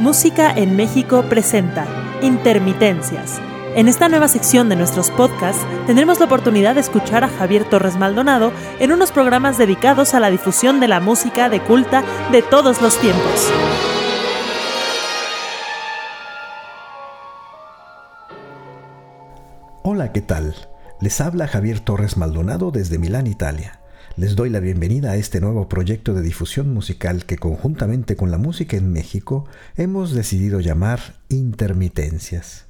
Música en México presenta Intermitencias. En esta nueva sección de nuestros podcasts tendremos la oportunidad de escuchar a Javier Torres Maldonado en unos programas dedicados a la difusión de la música de culta de todos los tiempos. Hola, ¿qué tal? Les habla Javier Torres Maldonado desde Milán, Italia. Les doy la bienvenida a este nuevo proyecto de difusión musical que conjuntamente con la música en México hemos decidido llamar Intermitencias.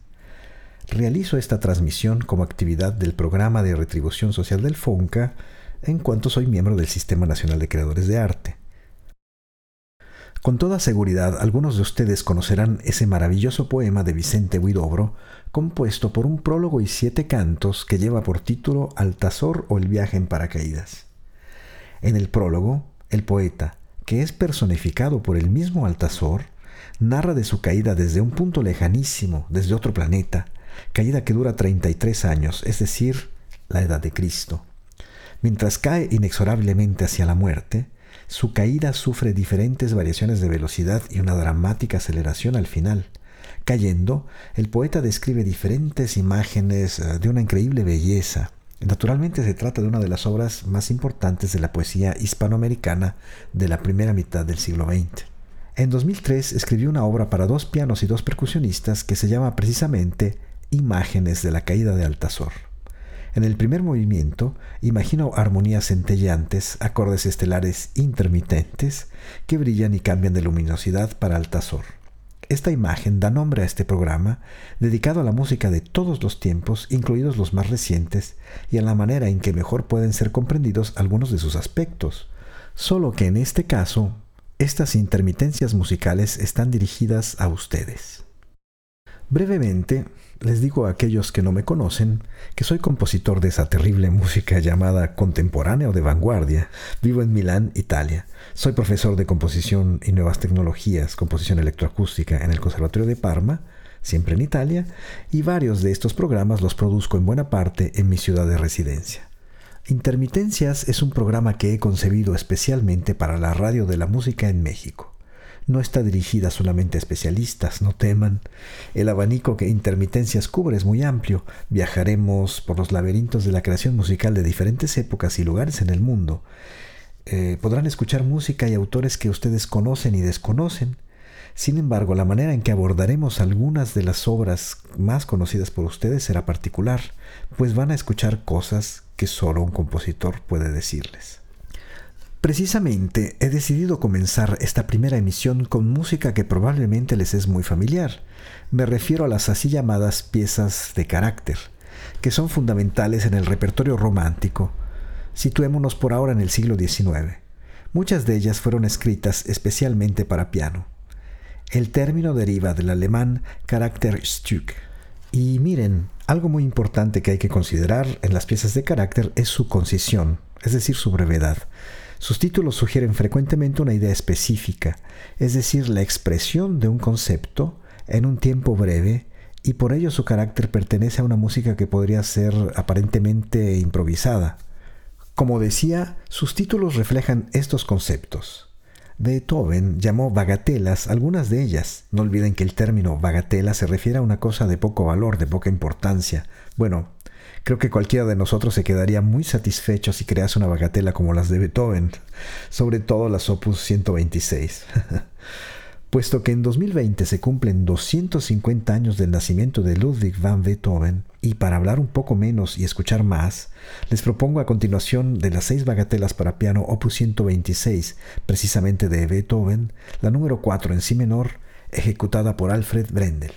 Realizo esta transmisión como actividad del programa de retribución social del FONCA en cuanto soy miembro del Sistema Nacional de Creadores de Arte. Con toda seguridad, algunos de ustedes conocerán ese maravilloso poema de Vicente Huidobro, compuesto por un prólogo y siete cantos que lleva por título Altazor o el viaje en paracaídas. En el prólogo, el poeta, que es personificado por el mismo Altazor, narra de su caída desde un punto lejanísimo, desde otro planeta, caída que dura 33 años, es decir, la edad de Cristo. Mientras cae inexorablemente hacia la muerte, su caída sufre diferentes variaciones de velocidad y una dramática aceleración al final. Cayendo, el poeta describe diferentes imágenes eh, de una increíble belleza, Naturalmente se trata de una de las obras más importantes de la poesía hispanoamericana de la primera mitad del siglo XX. En 2003 escribió una obra para dos pianos y dos percusionistas que se llama precisamente Imágenes de la caída de Altazor. En el primer movimiento imagino armonías centelleantes, acordes estelares intermitentes que brillan y cambian de luminosidad para Altazor. Esta imagen da nombre a este programa, dedicado a la música de todos los tiempos, incluidos los más recientes, y a la manera en que mejor pueden ser comprendidos algunos de sus aspectos. Solo que en este caso, estas intermitencias musicales están dirigidas a ustedes. Brevemente, les digo a aquellos que no me conocen que soy compositor de esa terrible música llamada contemporánea o de vanguardia. Vivo en Milán, Italia. Soy profesor de composición y nuevas tecnologías, composición electroacústica en el Conservatorio de Parma, siempre en Italia, y varios de estos programas los produzco en buena parte en mi ciudad de residencia. Intermitencias es un programa que he concebido especialmente para la radio de la música en México no está dirigida solamente a especialistas, no teman. El abanico que Intermitencias cubre es muy amplio. Viajaremos por los laberintos de la creación musical de diferentes épocas y lugares en el mundo. Eh, podrán escuchar música y autores que ustedes conocen y desconocen. Sin embargo, la manera en que abordaremos algunas de las obras más conocidas por ustedes será particular, pues van a escuchar cosas que solo un compositor puede decirles. Precisamente he decidido comenzar esta primera emisión con música que probablemente les es muy familiar. Me refiero a las así llamadas piezas de carácter, que son fundamentales en el repertorio romántico. Situémonos por ahora en el siglo XIX. Muchas de ellas fueron escritas especialmente para piano. El término deriva del alemán Charakterstück. Y miren, algo muy importante que hay que considerar en las piezas de carácter es su concisión, es decir, su brevedad. Sus títulos sugieren frecuentemente una idea específica, es decir, la expresión de un concepto en un tiempo breve y por ello su carácter pertenece a una música que podría ser aparentemente improvisada. Como decía, sus títulos reflejan estos conceptos. Beethoven llamó bagatelas algunas de ellas. No olviden que el término bagatela se refiere a una cosa de poco valor, de poca importancia. Bueno, Creo que cualquiera de nosotros se quedaría muy satisfecho si crease una bagatela como las de Beethoven, sobre todo las Opus 126. Puesto que en 2020 se cumplen 250 años del nacimiento de Ludwig van Beethoven, y para hablar un poco menos y escuchar más, les propongo a continuación de las seis bagatelas para piano Opus 126, precisamente de Beethoven, la número 4 en si menor, ejecutada por Alfred Brendel.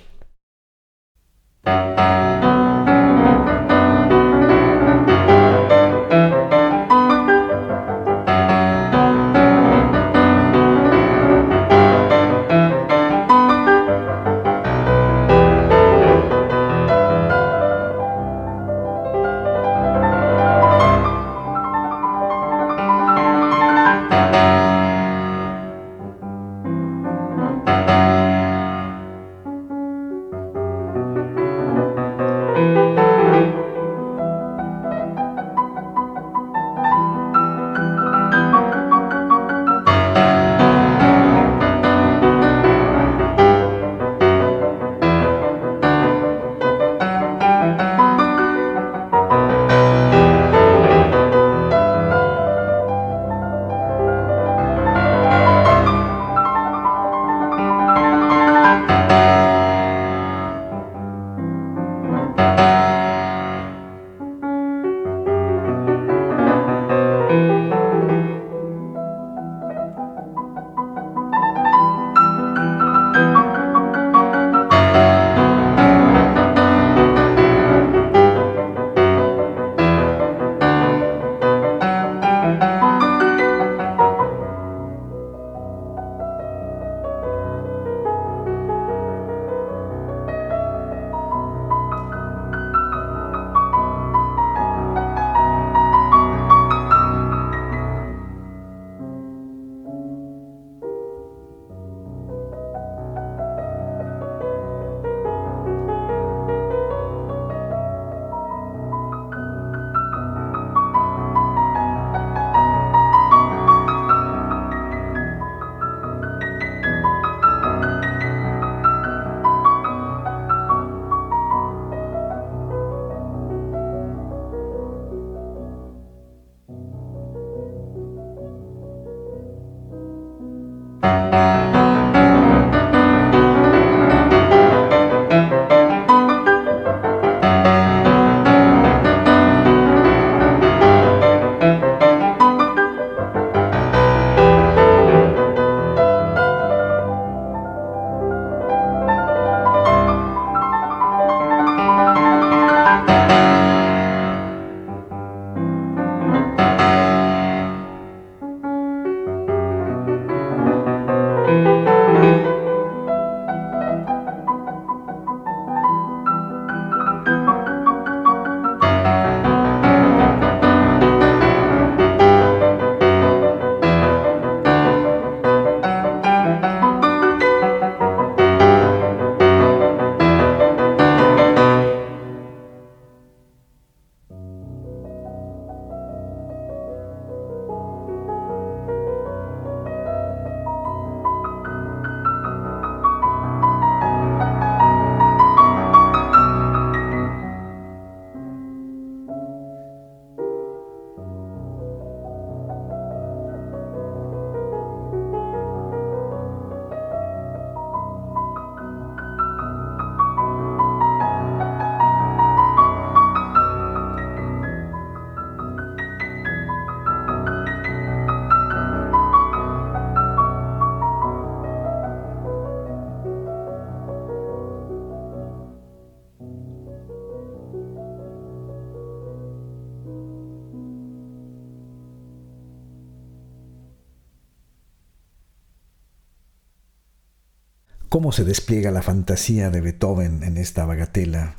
Cómo se despliega la fantasía de Beethoven en esta bagatela,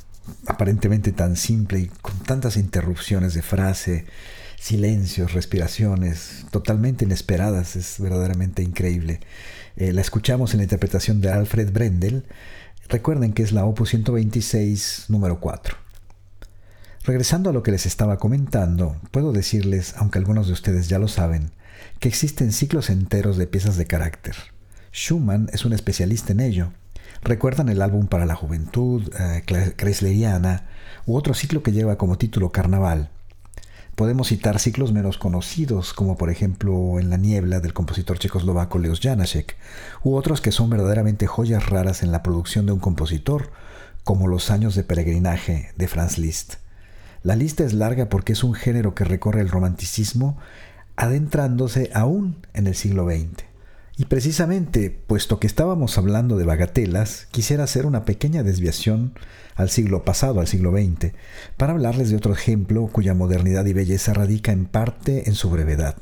aparentemente tan simple y con tantas interrupciones de frase, silencios, respiraciones, totalmente inesperadas, es verdaderamente increíble. Eh, la escuchamos en la interpretación de Alfred Brendel. Recuerden que es la Opus 126, número 4. Regresando a lo que les estaba comentando, puedo decirles, aunque algunos de ustedes ya lo saben, que existen ciclos enteros de piezas de carácter. Schumann es un especialista en ello. ¿Recuerdan el álbum para la juventud, eh, Kreisleriana, u otro ciclo que lleva como título Carnaval? Podemos citar ciclos menos conocidos, como por ejemplo En la niebla del compositor checoslovaco Leos Janáček, u otros que son verdaderamente joyas raras en la producción de un compositor, como Los años de peregrinaje de Franz Liszt. La lista es larga porque es un género que recorre el romanticismo adentrándose aún en el siglo XX. Y precisamente, puesto que estábamos hablando de bagatelas, quisiera hacer una pequeña desviación al siglo pasado, al siglo XX, para hablarles de otro ejemplo cuya modernidad y belleza radica en parte en su brevedad,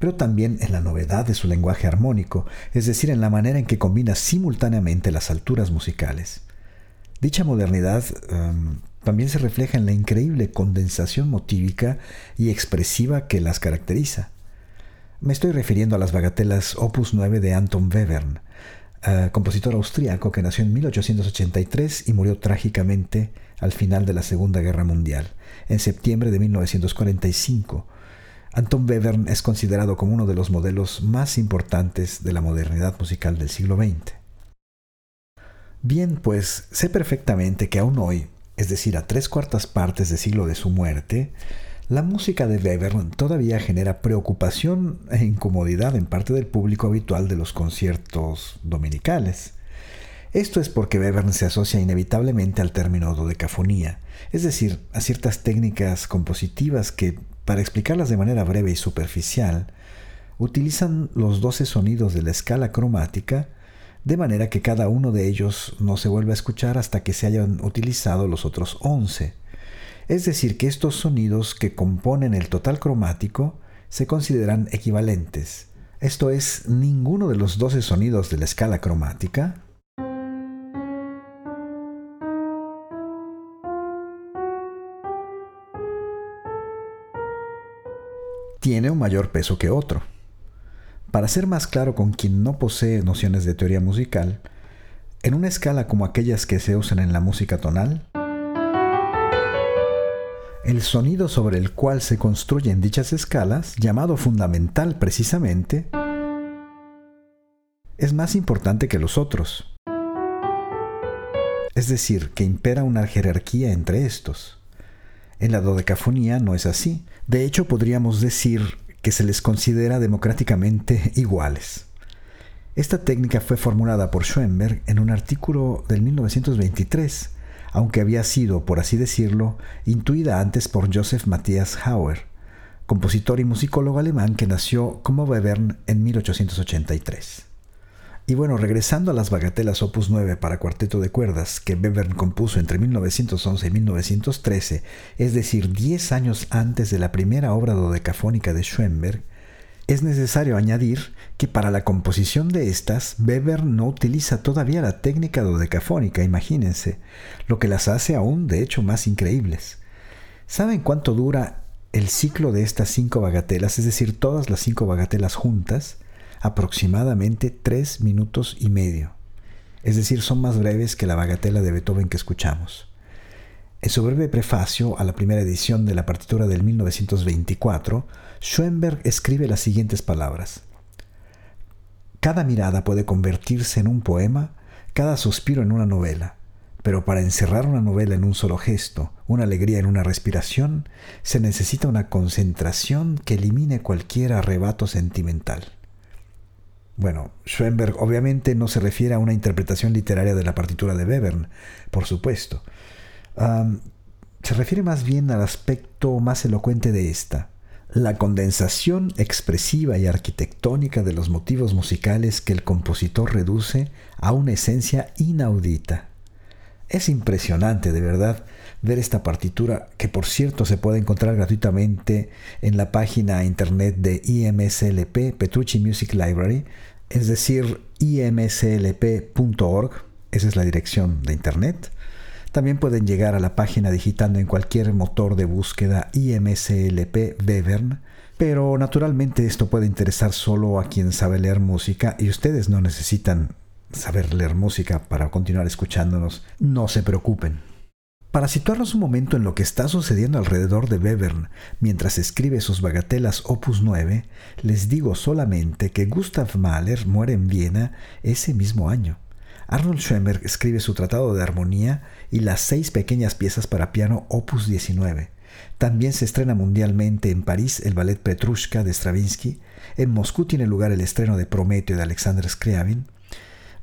pero también en la novedad de su lenguaje armónico, es decir, en la manera en que combina simultáneamente las alturas musicales. Dicha modernidad em, también se refleja en la increíble condensación motívica y expresiva que las caracteriza. Me estoy refiriendo a las bagatelas Opus 9 de Anton Webern, eh, compositor austriaco que nació en 1883 y murió trágicamente al final de la Segunda Guerra Mundial, en septiembre de 1945. Anton Webern es considerado como uno de los modelos más importantes de la modernidad musical del siglo XX. Bien, pues sé perfectamente que aún hoy, es decir, a tres cuartas partes de siglo de su muerte, la música de Weber todavía genera preocupación e incomodidad en parte del público habitual de los conciertos dominicales. Esto es porque Weber se asocia inevitablemente al término dodecafonía, es decir, a ciertas técnicas compositivas que, para explicarlas de manera breve y superficial, utilizan los doce sonidos de la escala cromática de manera que cada uno de ellos no se vuelve a escuchar hasta que se hayan utilizado los otros once. Es decir, que estos sonidos que componen el total cromático se consideran equivalentes. Esto es, ninguno de los 12 sonidos de la escala cromática tiene un mayor peso que otro. Para ser más claro con quien no posee nociones de teoría musical, en una escala como aquellas que se usan en la música tonal, el sonido sobre el cual se construyen dichas escalas, llamado fundamental precisamente, es más importante que los otros. Es decir, que impera una jerarquía entre estos. En la dodecafonía no es así. De hecho, podríamos decir que se les considera democráticamente iguales. Esta técnica fue formulada por Schoenberg en un artículo del 1923 aunque había sido, por así decirlo, intuida antes por Joseph Matthias Hauer, compositor y musicólogo alemán que nació como Webern en 1883. Y bueno, regresando a las bagatelas opus 9 para cuarteto de cuerdas que Webern compuso entre 1911 y 1913, es decir, 10 años antes de la primera obra dodecafónica de Schoenberg, es necesario añadir que para la composición de estas, Weber no utiliza todavía la técnica dodecafónica, imagínense, lo que las hace aún de hecho más increíbles. ¿Saben cuánto dura el ciclo de estas cinco bagatelas, es decir, todas las cinco bagatelas juntas? Aproximadamente tres minutos y medio. Es decir, son más breves que la bagatela de Beethoven que escuchamos. En su breve prefacio a la primera edición de la partitura del 1924, Schoenberg escribe las siguientes palabras. Cada mirada puede convertirse en un poema, cada suspiro en una novela, pero para encerrar una novela en un solo gesto, una alegría en una respiración, se necesita una concentración que elimine cualquier arrebato sentimental. Bueno, Schoenberg obviamente no se refiere a una interpretación literaria de la partitura de Webern, por supuesto, se refiere más bien al aspecto más elocuente de esta, la condensación expresiva y arquitectónica de los motivos musicales que el compositor reduce a una esencia inaudita. Es impresionante, de verdad, ver esta partitura, que por cierto se puede encontrar gratuitamente en la página internet de IMSLP, Petrucci Music Library, es decir, imslp.org, esa es la dirección de internet. También pueden llegar a la página digitando en cualquier motor de búsqueda IMSLP Bevern, pero naturalmente esto puede interesar solo a quien sabe leer música y ustedes no necesitan saber leer música para continuar escuchándonos. No se preocupen. Para situarnos un momento en lo que está sucediendo alrededor de Bevern mientras escribe sus bagatelas Opus 9, les digo solamente que Gustav Mahler muere en Viena ese mismo año. Arnold Schoenberg escribe su Tratado de Armonía y las seis pequeñas piezas para piano Opus 19. También se estrena mundialmente en París el ballet Petrushka de Stravinsky, en Moscú tiene lugar el estreno de Prometeo de Alexander Scriabin,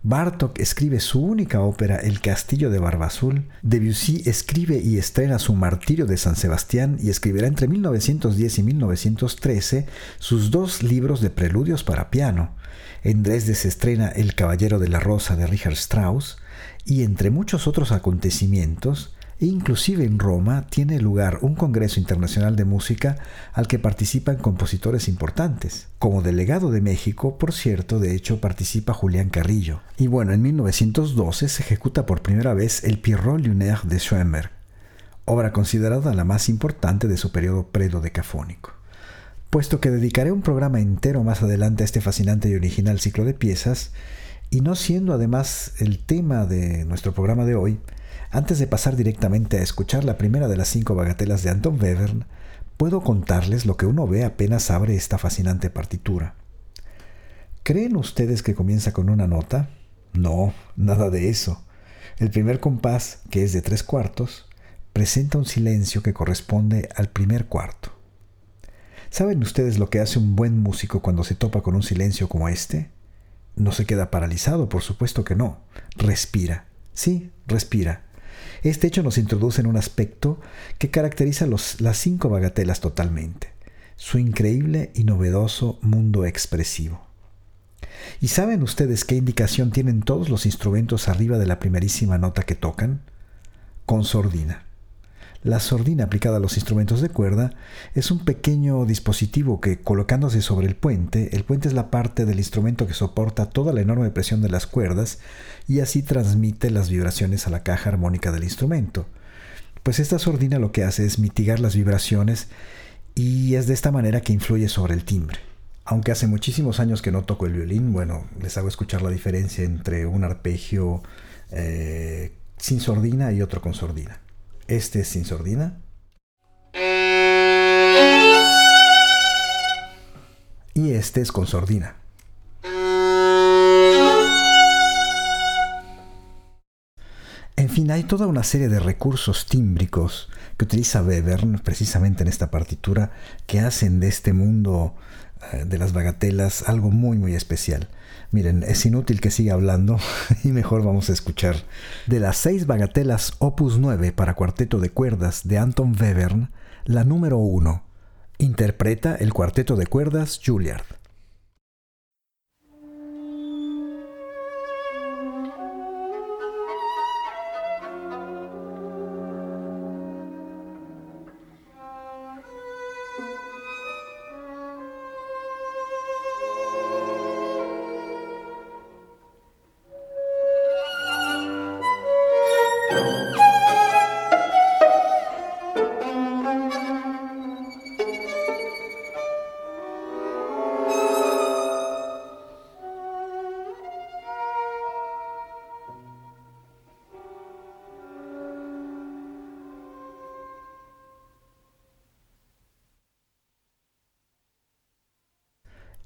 Bartok escribe su única ópera El Castillo de Barbazul, Debussy escribe y estrena su Martirio de San Sebastián y escribirá entre 1910 y 1913 sus dos libros de preludios para piano. En Dresde se estrena El Caballero de la Rosa de Richard Strauss y entre muchos otros acontecimientos, Inclusive en Roma tiene lugar un Congreso Internacional de Música al que participan compositores importantes. Como delegado de México, por cierto, de hecho participa Julián Carrillo. Y bueno, en 1912 se ejecuta por primera vez el Pierrot Lunaire de Schoenberg, obra considerada la más importante de su periodo predodecafónico. Puesto que dedicaré un programa entero más adelante a este fascinante y original ciclo de piezas, y no siendo además el tema de nuestro programa de hoy, antes de pasar directamente a escuchar la primera de las cinco bagatelas de Anton Webern, puedo contarles lo que uno ve apenas abre esta fascinante partitura. ¿Creen ustedes que comienza con una nota? No, nada de eso. El primer compás, que es de tres cuartos, presenta un silencio que corresponde al primer cuarto. ¿Saben ustedes lo que hace un buen músico cuando se topa con un silencio como este? No se queda paralizado, por supuesto que no. Respira. Sí, respira. Este hecho nos introduce en un aspecto que caracteriza las cinco bagatelas totalmente, su increíble y novedoso mundo expresivo. ¿Y saben ustedes qué indicación tienen todos los instrumentos arriba de la primerísima nota que tocan? Con sordina. La sordina aplicada a los instrumentos de cuerda es un pequeño dispositivo que colocándose sobre el puente, el puente es la parte del instrumento que soporta toda la enorme presión de las cuerdas y así transmite las vibraciones a la caja armónica del instrumento. Pues esta sordina lo que hace es mitigar las vibraciones y es de esta manera que influye sobre el timbre. Aunque hace muchísimos años que no toco el violín, bueno, les hago escuchar la diferencia entre un arpegio eh, sin sordina y otro con sordina. Este es sin sordina. Y este es con sordina. En fin, hay toda una serie de recursos tímbricos que utiliza Webern precisamente en esta partitura que hacen de este mundo de las bagatelas algo muy muy especial. Miren, es inútil que siga hablando y mejor vamos a escuchar de las seis bagatelas opus 9 para cuarteto de cuerdas de Anton Webern, la número 1. Interpreta el cuarteto de cuerdas Juilliard.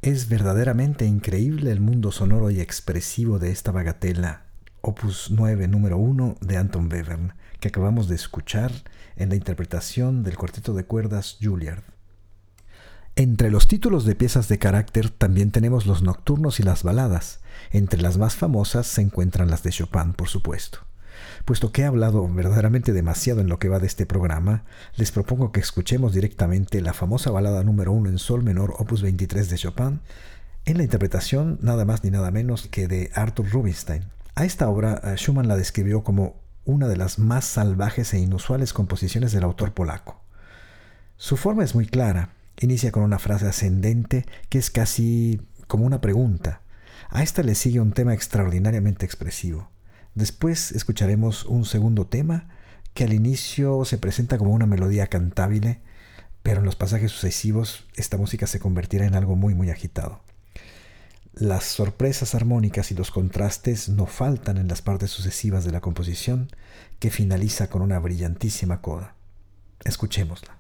Es verdaderamente increíble el mundo sonoro y expresivo de esta bagatela, opus 9 número 1 de Anton Webern, que acabamos de escuchar en la interpretación del cuarteto de cuerdas Juilliard. Entre los títulos de piezas de carácter también tenemos los nocturnos y las baladas. Entre las más famosas se encuentran las de Chopin, por supuesto. Puesto que he hablado verdaderamente demasiado en lo que va de este programa, les propongo que escuchemos directamente la famosa balada número uno en sol menor opus 23 de Chopin, en la interpretación nada más ni nada menos que de Arthur Rubinstein. A esta obra eh, Schumann la describió como una de las más salvajes e inusuales composiciones del autor polaco. Su forma es muy clara, inicia con una frase ascendente que es casi como una pregunta. A esta le sigue un tema extraordinariamente expresivo. Después escucharemos un segundo tema que al inicio se presenta como una melodía cantable, pero en los pasajes sucesivos esta música se convertirá en algo muy muy agitado. Las sorpresas armónicas y los contrastes no faltan en las partes sucesivas de la composición, que finaliza con una brillantísima coda. Escuchémosla.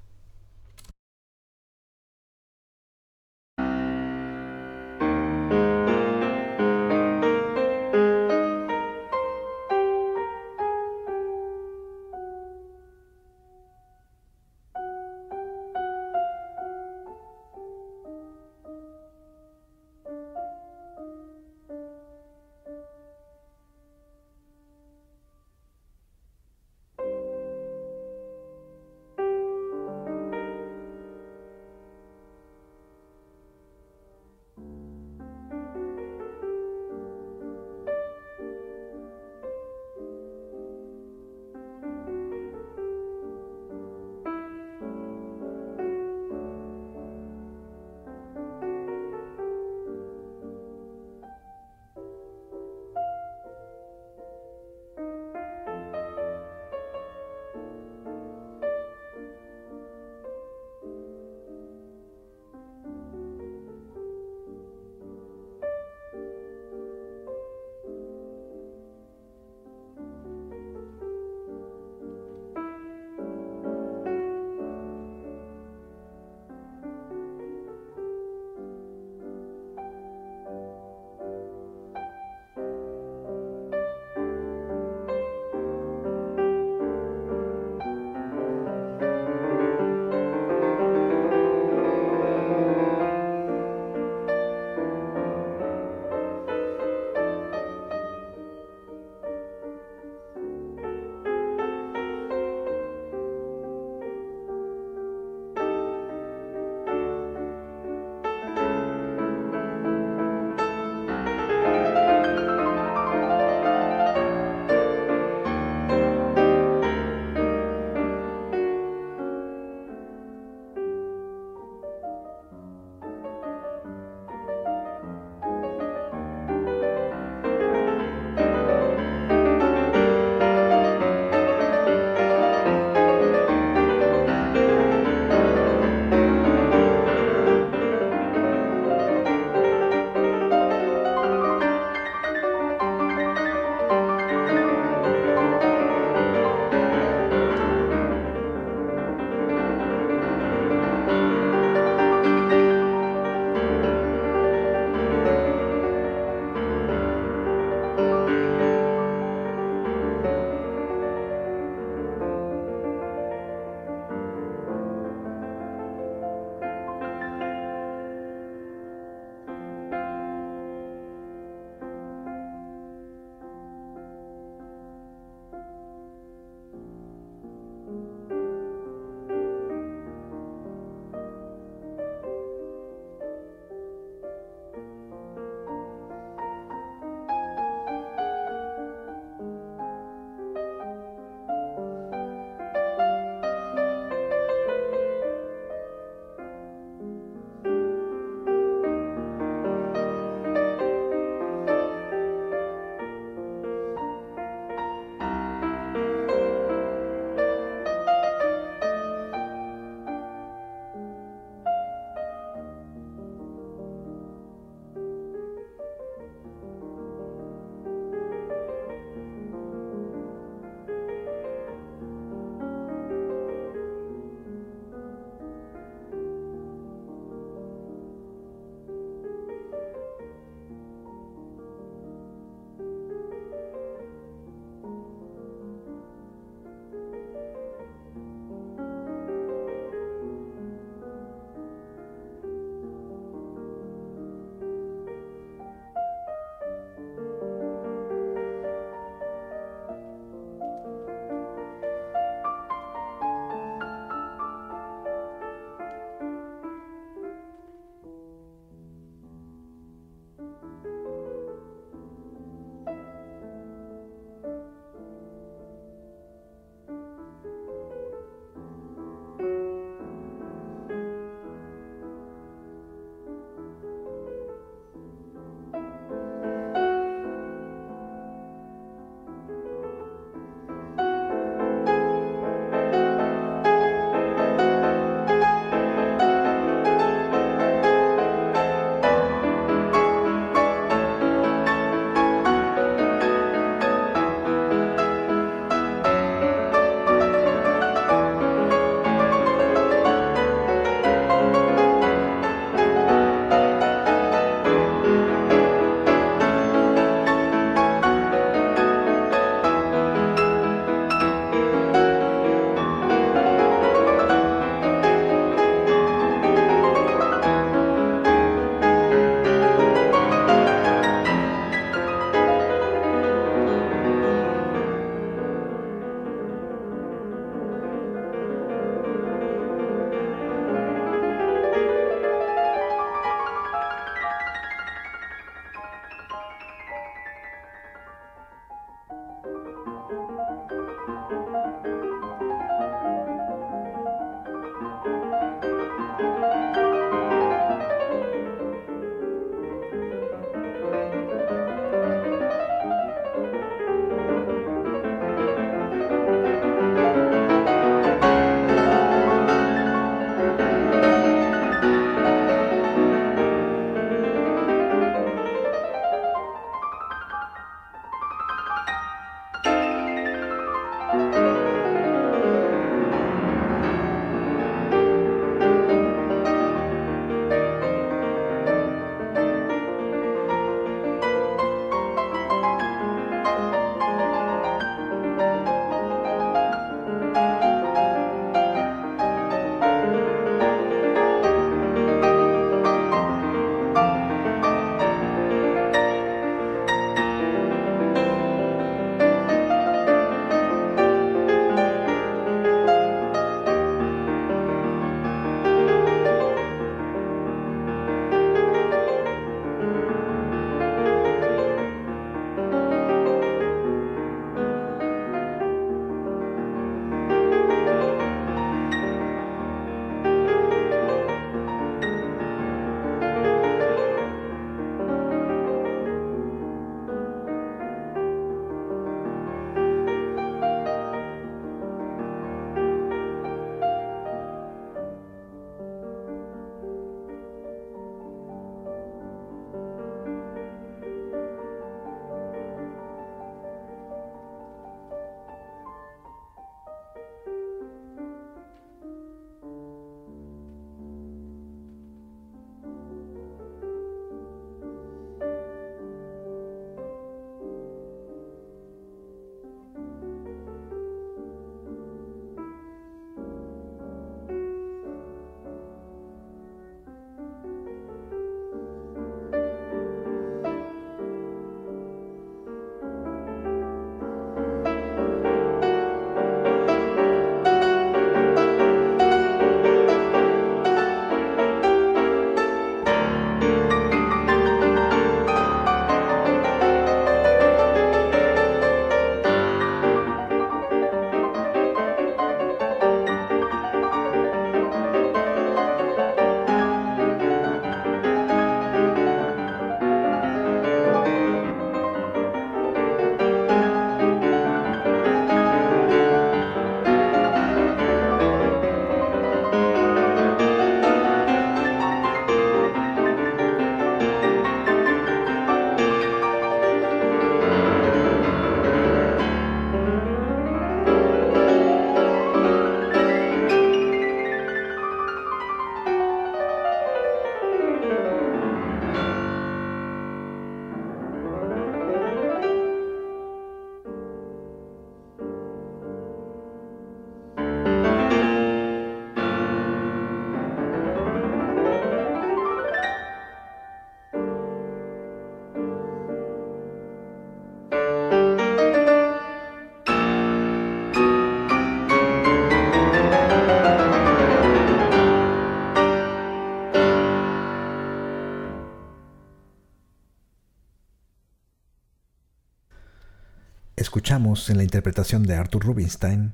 En la interpretación de Arthur Rubinstein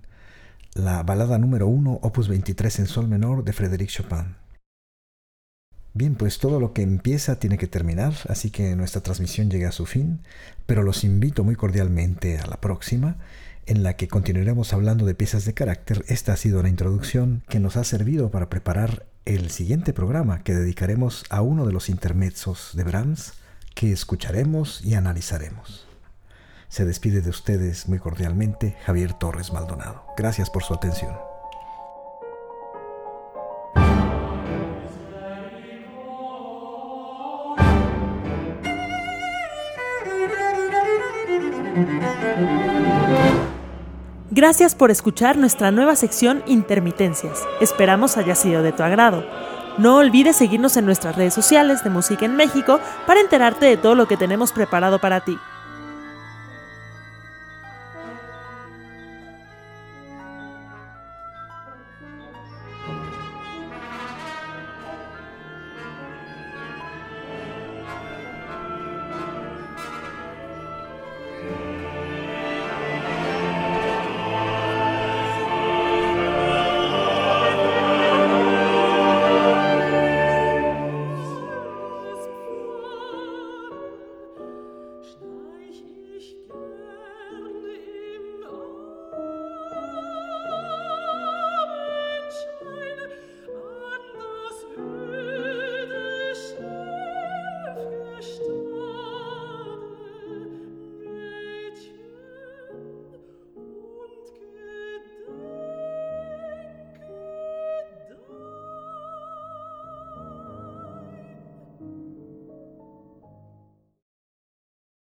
la balada número 1, opus 23 en sol menor de Frédéric Chopin. Bien, pues todo lo que empieza tiene que terminar, así que nuestra transmisión llega a su fin, pero los invito muy cordialmente a la próxima, en la que continuaremos hablando de piezas de carácter. Esta ha sido una introducción que nos ha servido para preparar el siguiente programa que dedicaremos a uno de los intermezzos de Brahms que escucharemos y analizaremos. Se despide de ustedes muy cordialmente Javier Torres Maldonado. Gracias por su atención. Gracias por escuchar nuestra nueva sección Intermitencias. Esperamos haya sido de tu agrado. No olvides seguirnos en nuestras redes sociales de Música en México para enterarte de todo lo que tenemos preparado para ti.